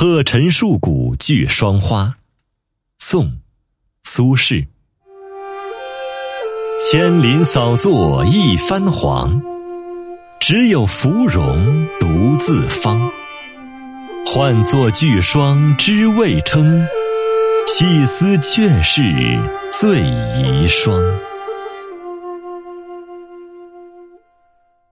鹤晨树谷聚霜花，宋·苏轼。千林扫作一番黄，只有芙蓉独自芳。唤作拒霜知未称，细思却是最遗霜。